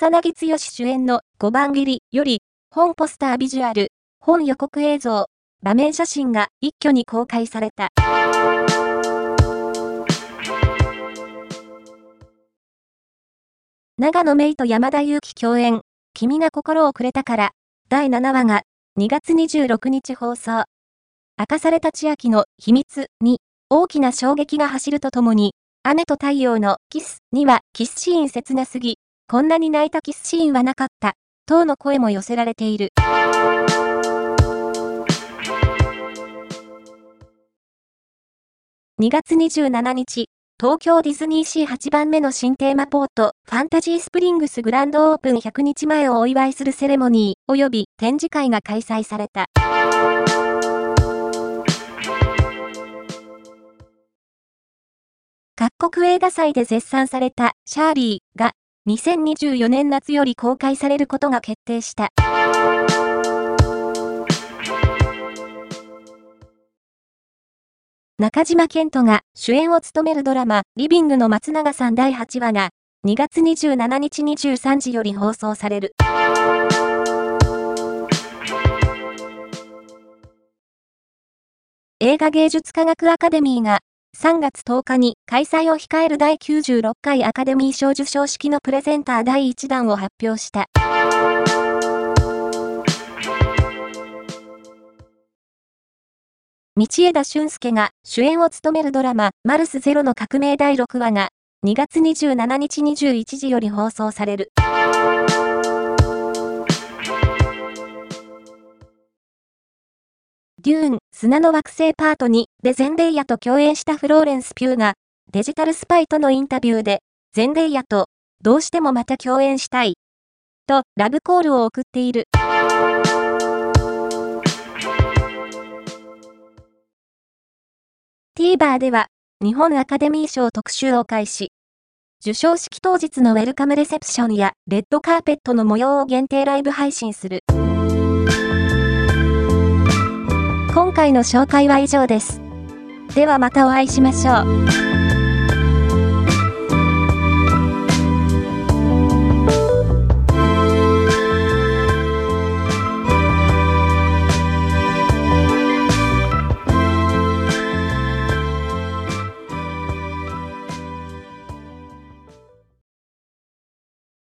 草薙剛主演の5番切りより、本ポスタービジュアル、本予告映像、場面写真が一挙に公開された。長野芽衣と山田裕貴共演、君が心をくれたから、第7話が2月26日放送。明かされた千秋の秘密に大きな衝撃が走るとともに、雨と太陽のキスにはキスシーン切なすぎ、こんなに泣いたキスシーンはなかった、等の声も寄せられている。2月27日、東京ディズニーシー8番目の新テーマポート、ファンタジースプリングスグランドオープン100日前をお祝いするセレモニー、及び展示会が開催された。各国映画祭で絶賛されたシャーリーが2024年夏より公開されることが決定した。中島健人が主演を務めるドラマ、リビングの松永さん第8話が、2月27日23時より放送される。映画芸術科学アカデミーが3月10日に開催を控える第96回アカデミー賞授賞式のプレゼンター第1弾を発表した。道枝俊介が主演を務めるドラマ、マルスゼロの革命第6話が2月27日21時より放送される。デューン、砂の惑星パート2でゼンデイヤと共演したフローレンス・ピューが、デジタルスパイとのインタビューで、ゼンデイヤと、どうしてもまた共演したい。と、ラブコールを送っている。TVer では、日本アカデミー賞特集を開始。授賞式当日のウェルカムレセプションやレッドカーペットの模様を限定ライブ配信する。回の紹介は以上です。ではまたお会いしましょう。